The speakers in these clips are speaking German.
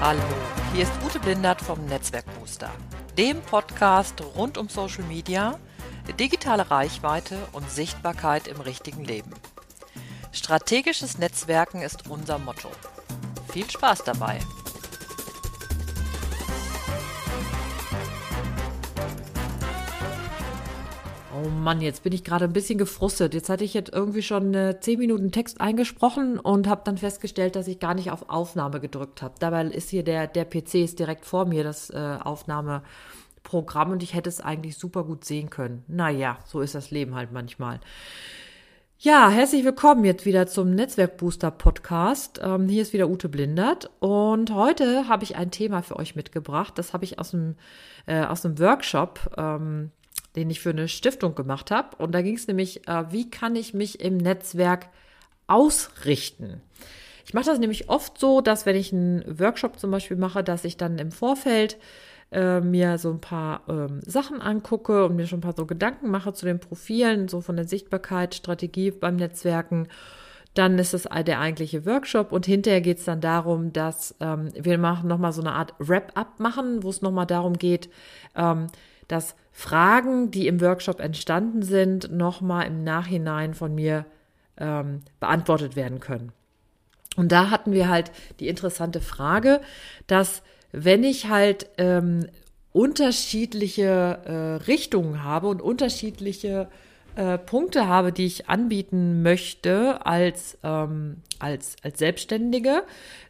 Hallo, hier ist Ute Blindert vom Netzwerkbooster, dem Podcast rund um Social Media, digitale Reichweite und Sichtbarkeit im richtigen Leben. Strategisches Netzwerken ist unser Motto. Viel Spaß dabei! Oh Mann, jetzt bin ich gerade ein bisschen gefrustet. Jetzt hatte ich jetzt irgendwie schon äh, zehn Minuten Text eingesprochen und habe dann festgestellt, dass ich gar nicht auf Aufnahme gedrückt habe. Dabei ist hier der, der PC ist direkt vor mir, das äh, Aufnahmeprogramm, und ich hätte es eigentlich super gut sehen können. Naja, so ist das Leben halt manchmal. Ja, herzlich willkommen jetzt wieder zum Netzwerkbooster Podcast. Ähm, hier ist wieder Ute Blindert und heute habe ich ein Thema für euch mitgebracht. Das habe ich aus dem, äh, aus einem Workshop ähm, den ich für eine Stiftung gemacht habe. Und da ging es nämlich, äh, wie kann ich mich im Netzwerk ausrichten? Ich mache das nämlich oft so, dass wenn ich einen Workshop zum Beispiel mache, dass ich dann im Vorfeld äh, mir so ein paar ähm, Sachen angucke und mir schon ein paar so Gedanken mache zu den Profilen, so von der Sichtbarkeit, Strategie beim Netzwerken. Dann ist es der eigentliche Workshop und hinterher geht es dann darum, dass ähm, wir machen nochmal so eine Art Wrap-up machen, wo es nochmal darum geht, ähm, dass Fragen, die im Workshop entstanden sind, nochmal im Nachhinein von mir ähm, beantwortet werden können. Und da hatten wir halt die interessante Frage, dass wenn ich halt ähm, unterschiedliche äh, Richtungen habe und unterschiedliche äh, Punkte habe, die ich anbieten möchte als, ähm, als, als Selbstständige,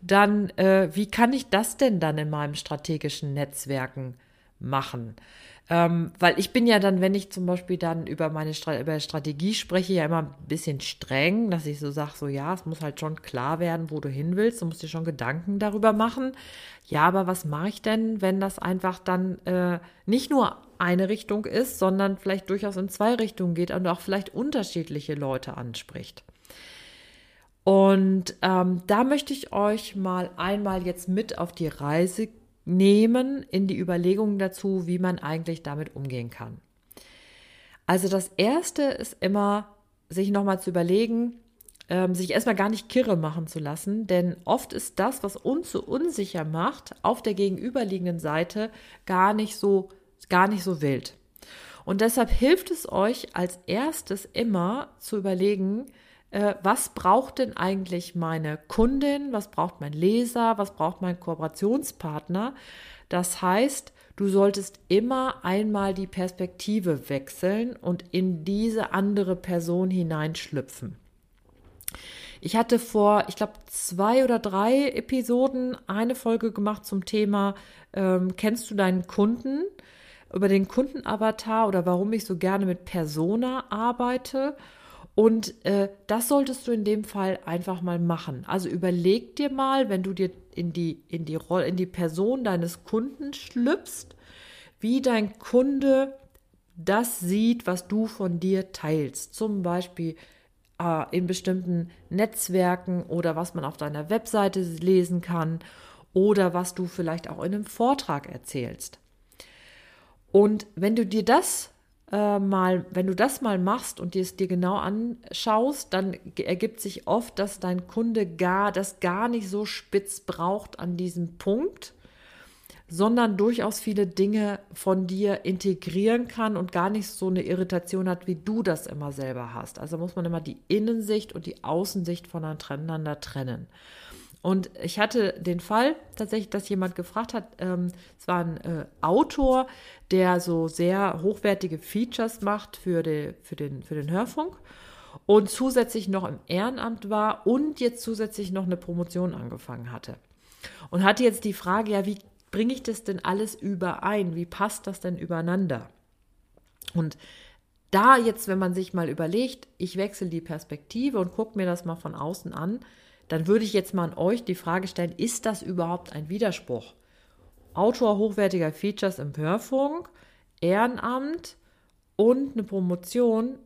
dann äh, wie kann ich das denn dann in meinem strategischen Netzwerken machen? Ähm, weil ich bin ja dann, wenn ich zum Beispiel dann über meine Stra über Strategie spreche, ja immer ein bisschen streng, dass ich so sage, so ja, es muss halt schon klar werden, wo du hin willst. Du musst dir schon Gedanken darüber machen. Ja, aber was mache ich denn, wenn das einfach dann äh, nicht nur eine Richtung ist, sondern vielleicht durchaus in zwei Richtungen geht und auch vielleicht unterschiedliche Leute anspricht? Und ähm, da möchte ich euch mal einmal jetzt mit auf die Reise gehen nehmen in die Überlegungen dazu, wie man eigentlich damit umgehen kann. Also das Erste ist immer, sich nochmal zu überlegen, ähm, sich erstmal gar nicht kirre machen zu lassen, denn oft ist das, was uns so unsicher macht, auf der gegenüberliegenden Seite gar nicht so, gar nicht so wild. Und deshalb hilft es euch als erstes immer zu überlegen, äh, was braucht denn eigentlich meine Kundin, was braucht mein Leser, was braucht mein Kooperationspartner. Das heißt, du solltest immer einmal die Perspektive wechseln und in diese andere Person hineinschlüpfen. Ich hatte vor, ich glaube, zwei oder drei Episoden eine Folge gemacht zum Thema, ähm, kennst du deinen Kunden? Über den Kundenavatar oder warum ich so gerne mit Persona arbeite. Und äh, das solltest du in dem Fall einfach mal machen. Also überleg dir mal, wenn du dir in die, in die Rolle, in die Person deines Kunden schlüpfst, wie dein Kunde das sieht, was du von dir teilst. Zum Beispiel äh, in bestimmten Netzwerken oder was man auf deiner Webseite lesen kann oder was du vielleicht auch in einem Vortrag erzählst. Und wenn du dir das äh, mal, wenn du das mal machst und dir es dir genau anschaust, dann ergibt sich oft, dass dein Kunde gar das gar nicht so spitz braucht an diesem Punkt, sondern durchaus viele Dinge von dir integrieren kann und gar nicht so eine Irritation hat, wie du das immer selber hast. Also muss man immer die Innensicht und die Außensicht voneinander trennen. Und ich hatte den Fall tatsächlich, dass jemand gefragt hat, ähm, es war ein äh, Autor, der so sehr hochwertige Features macht für, die, für, den, für den Hörfunk und zusätzlich noch im Ehrenamt war und jetzt zusätzlich noch eine Promotion angefangen hatte. Und hatte jetzt die Frage, ja, wie bringe ich das denn alles überein? Wie passt das denn übereinander? Und da jetzt, wenn man sich mal überlegt, ich wechsle die Perspektive und gucke mir das mal von außen an, dann würde ich jetzt mal an euch die Frage stellen, ist das überhaupt ein Widerspruch? Autor hochwertiger Features im Hörfunk, Ehrenamt und eine Promotion.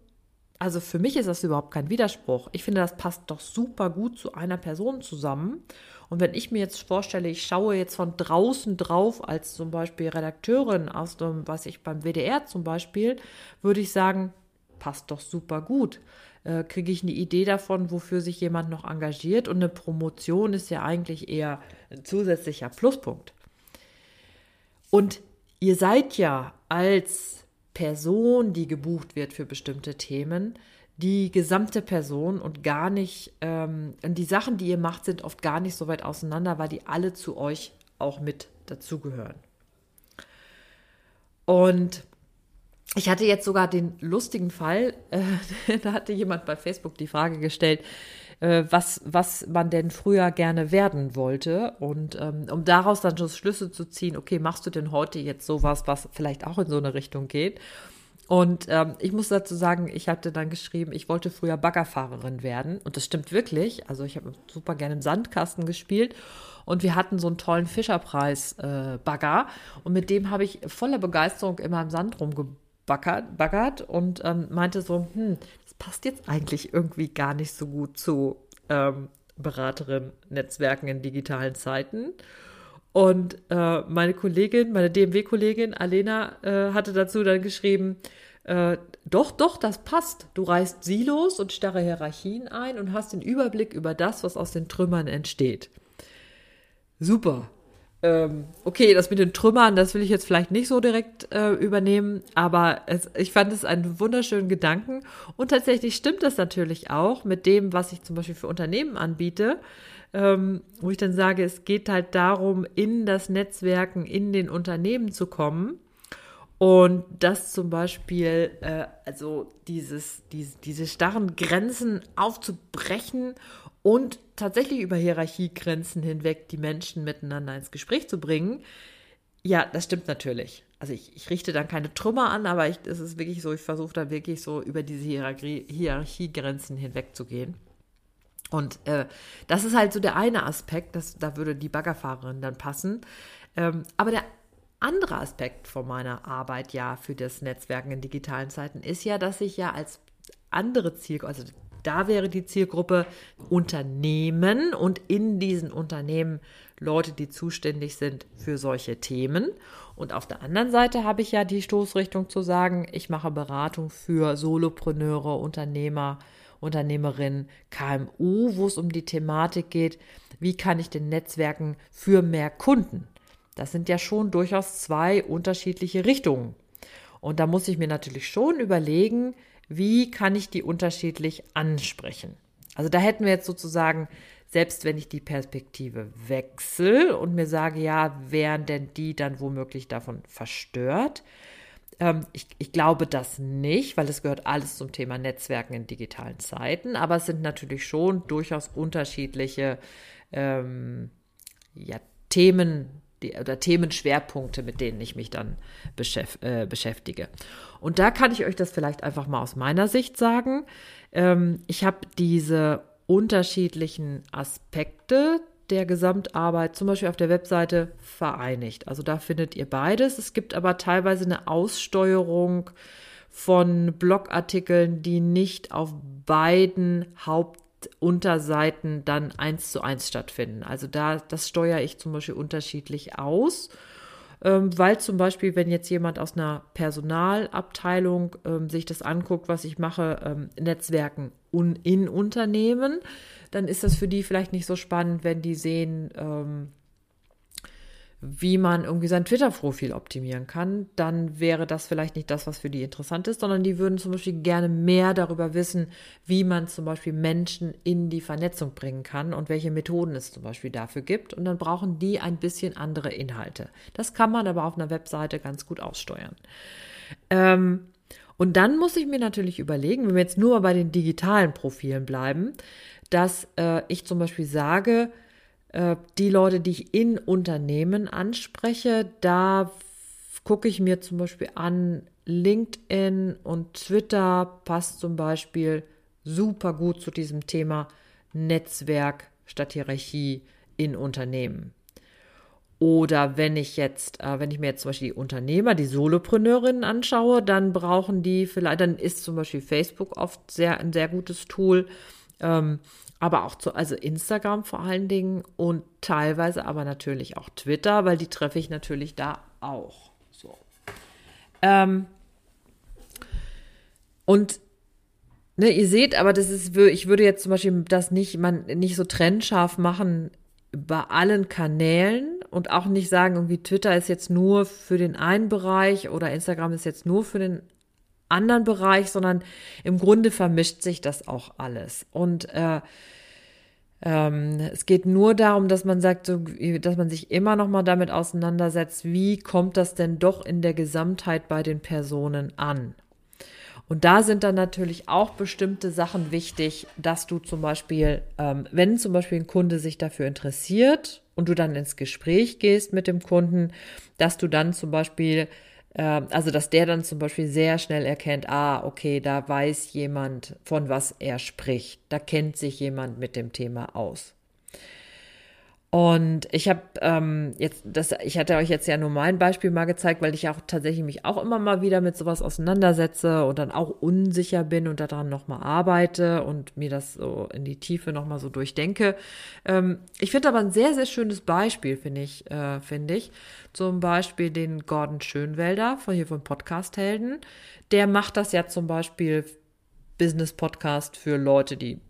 Also für mich ist das überhaupt kein Widerspruch. Ich finde, das passt doch super gut zu einer Person zusammen. Und wenn ich mir jetzt vorstelle, ich schaue jetzt von draußen drauf als zum Beispiel Redakteurin aus dem, was ich beim WDR zum Beispiel, würde ich sagen, passt doch super gut. Äh, Kriege ich eine Idee davon, wofür sich jemand noch engagiert und eine Promotion ist ja eigentlich eher ein zusätzlicher Pluspunkt. Und ihr seid ja als Person, die gebucht wird für bestimmte Themen, die gesamte Person und gar nicht, ähm, die Sachen, die ihr macht, sind oft gar nicht so weit auseinander, weil die alle zu euch auch mit dazugehören. Und ich hatte jetzt sogar den lustigen Fall, äh, da hatte jemand bei Facebook die Frage gestellt, äh, was, was man denn früher gerne werden wollte. Und ähm, um daraus dann schon Schlüsse zu ziehen, okay, machst du denn heute jetzt sowas, was vielleicht auch in so eine Richtung geht? Und ähm, ich muss dazu sagen, ich hatte dann geschrieben, ich wollte früher Baggerfahrerin werden. Und das stimmt wirklich. Also ich habe super gerne im Sandkasten gespielt. Und wir hatten so einen tollen Fischerpreis-Bagger. Äh, und mit dem habe ich voller Begeisterung immer im Sand rumgebaggert und ähm, meinte so, hm, das passt jetzt eigentlich irgendwie gar nicht so gut zu ähm, Beraterin-Netzwerken in digitalen Zeiten. Und äh, meine Kollegin, meine DMW-Kollegin Alena äh, hatte dazu dann geschrieben, äh, doch, doch, das passt. Du reißt Silos und starre Hierarchien ein und hast den Überblick über das, was aus den Trümmern entsteht. Super. Ähm, okay, das mit den Trümmern, das will ich jetzt vielleicht nicht so direkt äh, übernehmen, aber es, ich fand es einen wunderschönen Gedanken. Und tatsächlich stimmt das natürlich auch mit dem, was ich zum Beispiel für Unternehmen anbiete ähm, wo ich dann sage, es geht halt darum, in das Netzwerken, in den Unternehmen zu kommen. Und das zum Beispiel, äh, also dieses, diese, diese starren Grenzen aufzubrechen und tatsächlich über Hierarchiegrenzen hinweg die Menschen miteinander ins Gespräch zu bringen. Ja, das stimmt natürlich. Also ich, ich richte dann keine Trümmer an, aber es ist wirklich so, ich versuche da wirklich so über diese Hierarchie, Hierarchiegrenzen hinweg zu gehen. Und äh, das ist halt so der eine Aspekt, das, da würde die Baggerfahrerin dann passen. Ähm, aber der andere Aspekt von meiner Arbeit ja für das Netzwerken in digitalen Zeiten ist ja, dass ich ja als andere Zielgruppe, also da wäre die Zielgruppe Unternehmen und in diesen Unternehmen Leute, die zuständig sind für solche Themen. Und auf der anderen Seite habe ich ja die Stoßrichtung zu sagen, ich mache Beratung für Solopreneure, Unternehmer, Unternehmerin, KMU, wo es um die Thematik geht, wie kann ich den Netzwerken für mehr Kunden? Das sind ja schon durchaus zwei unterschiedliche Richtungen. Und da muss ich mir natürlich schon überlegen, wie kann ich die unterschiedlich ansprechen. Also da hätten wir jetzt sozusagen, selbst wenn ich die Perspektive wechsle und mir sage, ja, wären denn die dann womöglich davon verstört, ähm, ich, ich glaube das nicht, weil es gehört alles zum Thema Netzwerken in digitalen Zeiten, aber es sind natürlich schon durchaus unterschiedliche ähm, ja, Themen die, oder Themenschwerpunkte, mit denen ich mich dann beschäf äh, beschäftige. Und da kann ich euch das vielleicht einfach mal aus meiner Sicht sagen. Ähm, ich habe diese unterschiedlichen Aspekte der Gesamtarbeit, zum Beispiel auf der Webseite, vereinigt. Also da findet ihr beides. Es gibt aber teilweise eine Aussteuerung von Blogartikeln, die nicht auf beiden Hauptunterseiten dann eins zu eins stattfinden. Also da, das steuere ich zum Beispiel unterschiedlich aus. Ähm, weil zum Beispiel, wenn jetzt jemand aus einer Personalabteilung ähm, sich das anguckt, was ich mache, ähm, Netzwerken in Unternehmen, dann ist das für die vielleicht nicht so spannend, wenn die sehen, ähm, wie man irgendwie sein Twitter-Profil optimieren kann, dann wäre das vielleicht nicht das, was für die interessant ist, sondern die würden zum Beispiel gerne mehr darüber wissen, wie man zum Beispiel Menschen in die Vernetzung bringen kann und welche Methoden es zum Beispiel dafür gibt. Und dann brauchen die ein bisschen andere Inhalte. Das kann man aber auf einer Webseite ganz gut aussteuern. Ähm, und dann muss ich mir natürlich überlegen, wenn wir jetzt nur bei den digitalen Profilen bleiben, dass äh, ich zum Beispiel sage, die Leute, die ich in Unternehmen anspreche, da gucke ich mir zum Beispiel an, LinkedIn und Twitter passt zum Beispiel super gut zu diesem Thema Netzwerk statt Hierarchie in Unternehmen. Oder wenn ich jetzt, äh, wenn ich mir jetzt zum Beispiel die Unternehmer, die Solopreneurinnen anschaue, dann brauchen die vielleicht, dann ist zum Beispiel Facebook oft sehr, ein sehr gutes Tool. Ähm, aber auch zu, also Instagram vor allen Dingen und teilweise aber natürlich auch Twitter, weil die treffe ich natürlich da auch. So. Ähm, und ne, ihr seht, aber das ist, ich würde jetzt zum Beispiel das nicht, man nicht so trennscharf machen bei allen Kanälen und auch nicht sagen, irgendwie Twitter ist jetzt nur für den einen Bereich oder Instagram ist jetzt nur für den anderen Bereich, sondern im Grunde vermischt sich das auch alles. Und äh, ähm, es geht nur darum, dass man sagt, so, dass man sich immer noch mal damit auseinandersetzt, wie kommt das denn doch in der Gesamtheit bei den Personen an? Und da sind dann natürlich auch bestimmte Sachen wichtig, dass du zum Beispiel, ähm, wenn zum Beispiel ein Kunde sich dafür interessiert und du dann ins Gespräch gehst mit dem Kunden, dass du dann zum Beispiel also, dass der dann zum Beispiel sehr schnell erkennt, ah, okay, da weiß jemand, von was er spricht. Da kennt sich jemand mit dem Thema aus. Und ich habe ähm, jetzt, das, ich hatte euch jetzt ja nur mein Beispiel mal gezeigt, weil ich auch tatsächlich mich auch immer mal wieder mit sowas auseinandersetze und dann auch unsicher bin und daran nochmal arbeite und mir das so in die Tiefe nochmal so durchdenke. Ähm, ich finde aber ein sehr, sehr schönes Beispiel, finde ich, äh, finde ich. Zum Beispiel den Gordon Schönwelder von hier von Podcast Helden. Der macht das ja zum Beispiel Business Podcast für Leute, die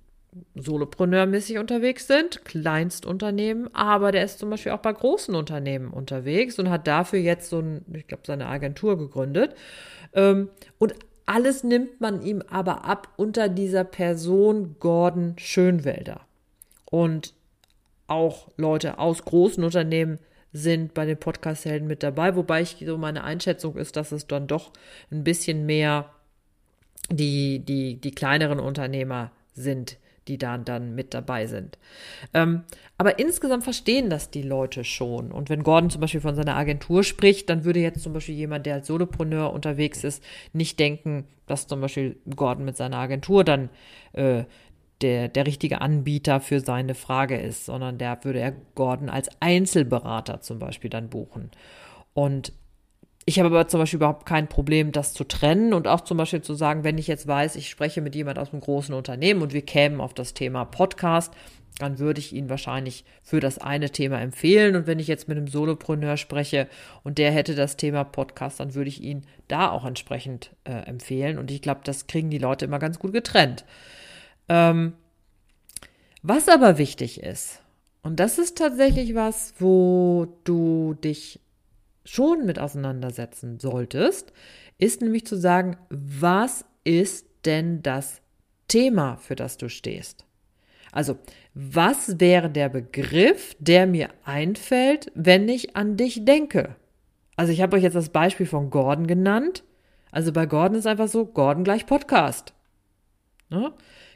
Solopreneurmäßig unterwegs sind, Kleinstunternehmen, aber der ist zum Beispiel auch bei großen Unternehmen unterwegs und hat dafür jetzt so ein, ich glaube, seine Agentur gegründet. Ähm, und alles nimmt man ihm aber ab unter dieser Person Gordon Schönwelder. Und auch Leute aus großen Unternehmen sind bei den Podcast-Helden mit dabei, wobei ich so meine Einschätzung ist, dass es dann doch ein bisschen mehr die, die, die kleineren Unternehmer sind, die da dann mit dabei sind. Ähm, aber insgesamt verstehen das die Leute schon. Und wenn Gordon zum Beispiel von seiner Agentur spricht, dann würde jetzt zum Beispiel jemand, der als Solopreneur unterwegs ist, nicht denken, dass zum Beispiel Gordon mit seiner Agentur dann äh, der, der richtige Anbieter für seine Frage ist, sondern der würde er Gordon als Einzelberater zum Beispiel dann buchen. Und ich habe aber zum Beispiel überhaupt kein Problem, das zu trennen und auch zum Beispiel zu sagen, wenn ich jetzt weiß, ich spreche mit jemand aus einem großen Unternehmen und wir kämen auf das Thema Podcast, dann würde ich ihn wahrscheinlich für das eine Thema empfehlen. Und wenn ich jetzt mit einem Solopreneur spreche und der hätte das Thema Podcast, dann würde ich ihn da auch entsprechend äh, empfehlen. Und ich glaube, das kriegen die Leute immer ganz gut getrennt. Ähm, was aber wichtig ist, und das ist tatsächlich was, wo du dich schon mit auseinandersetzen solltest, ist nämlich zu sagen, was ist denn das Thema, für das du stehst? Also, was wäre der Begriff, der mir einfällt, wenn ich an dich denke? Also, ich habe euch jetzt das Beispiel von Gordon genannt. Also bei Gordon ist einfach so, Gordon gleich Podcast. Ne?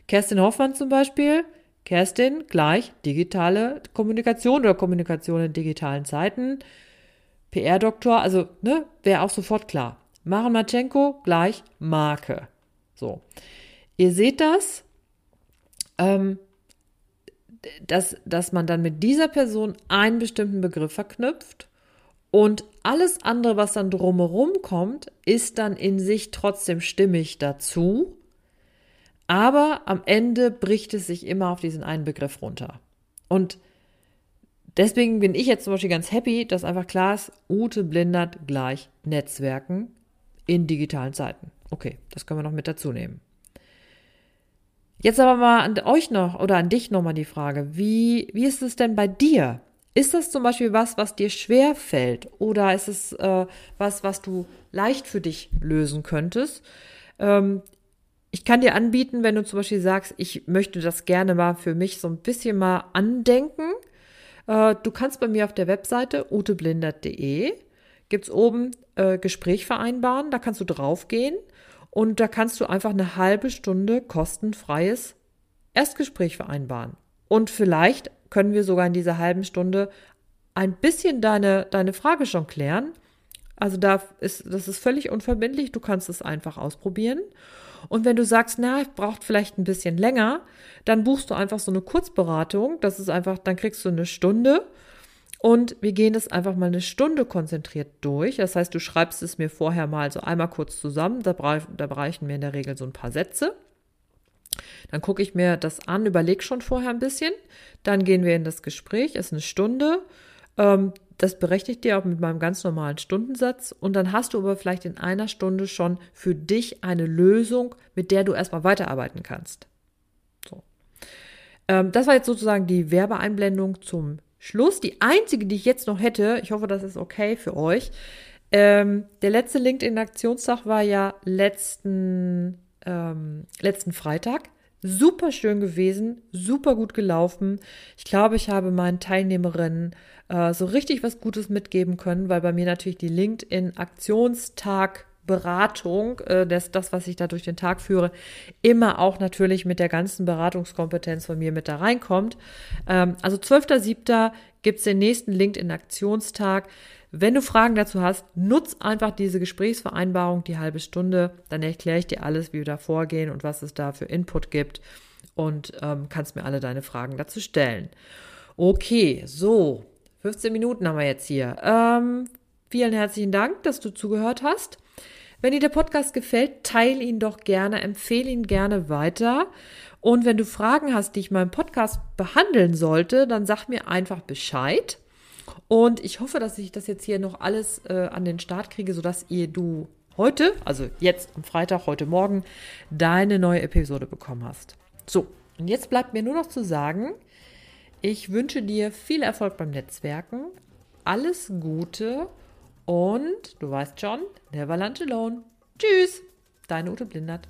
Kerstin Hoffmann zum Beispiel, Kerstin gleich digitale Kommunikation oder Kommunikation in digitalen Zeiten. PR-Doktor, also, ne, wäre auch sofort klar. Maren Matschenko gleich Marke. So. Ihr seht das, ähm, dass, dass man dann mit dieser Person einen bestimmten Begriff verknüpft und alles andere, was dann drumherum kommt, ist dann in sich trotzdem stimmig dazu. Aber am Ende bricht es sich immer auf diesen einen Begriff runter. Und Deswegen bin ich jetzt zum Beispiel ganz happy, dass einfach klar ist, Ute Blindert gleich Netzwerken in digitalen Zeiten. Okay, das können wir noch mit dazu nehmen. Jetzt aber mal an euch noch oder an dich nochmal die Frage, wie, wie ist es denn bei dir? Ist das zum Beispiel was, was dir schwer fällt oder ist es äh, was, was du leicht für dich lösen könntest? Ähm, ich kann dir anbieten, wenn du zum Beispiel sagst, ich möchte das gerne mal für mich so ein bisschen mal andenken, äh, du kannst bei mir auf der Webseite uteblindert.de gibt es oben äh, Gespräch vereinbaren, da kannst du draufgehen und da kannst du einfach eine halbe Stunde kostenfreies Erstgespräch vereinbaren. Und vielleicht können wir sogar in dieser halben Stunde ein bisschen deine, deine Frage schon klären. Also da ist, das ist völlig unverbindlich, du kannst es einfach ausprobieren. Und wenn du sagst, na, braucht vielleicht ein bisschen länger, dann buchst du einfach so eine Kurzberatung. Das ist einfach, dann kriegst du eine Stunde und wir gehen das einfach mal eine Stunde konzentriert durch. Das heißt, du schreibst es mir vorher mal so einmal kurz zusammen. Da, da reichen mir in der Regel so ein paar Sätze. Dann gucke ich mir das an, überlege schon vorher ein bisschen. Dann gehen wir in das Gespräch, ist eine Stunde. Ähm, das ich dir auch mit meinem ganz normalen Stundensatz. Und dann hast du aber vielleicht in einer Stunde schon für dich eine Lösung, mit der du erstmal weiterarbeiten kannst. So. Ähm, das war jetzt sozusagen die Werbeeinblendung zum Schluss. Die einzige, die ich jetzt noch hätte, ich hoffe, das ist okay für euch. Ähm, der letzte LinkedIn-Aktionstag war ja letzten, ähm, letzten Freitag. Super schön gewesen, super gut gelaufen. Ich glaube, ich habe meinen Teilnehmerinnen äh, so richtig was Gutes mitgeben können, weil bei mir natürlich die LinkedIn-Aktionstag Beratung, äh, das, das, was ich da durch den Tag führe, immer auch natürlich mit der ganzen Beratungskompetenz von mir mit da reinkommt. Ähm, also 12.07. gibt es den nächsten LinkedIn-Aktionstag. Wenn du Fragen dazu hast, nutz einfach diese Gesprächsvereinbarung, die halbe Stunde. Dann erkläre ich dir alles, wie wir da vorgehen und was es da für Input gibt. Und ähm, kannst mir alle deine Fragen dazu stellen. Okay, so. 15 Minuten haben wir jetzt hier. Ähm, vielen herzlichen Dank, dass du zugehört hast. Wenn dir der Podcast gefällt, teile ihn doch gerne, empfehle ihn gerne weiter. Und wenn du Fragen hast, die ich meinem Podcast behandeln sollte, dann sag mir einfach Bescheid. Und ich hoffe, dass ich das jetzt hier noch alles äh, an den Start kriege, sodass ihr du heute, also jetzt am Freitag, heute Morgen, deine neue Episode bekommen hast. So, und jetzt bleibt mir nur noch zu sagen, ich wünsche dir viel Erfolg beim Netzwerken, alles Gute und du weißt schon, never lunch alone. Tschüss, deine Ute Blindert.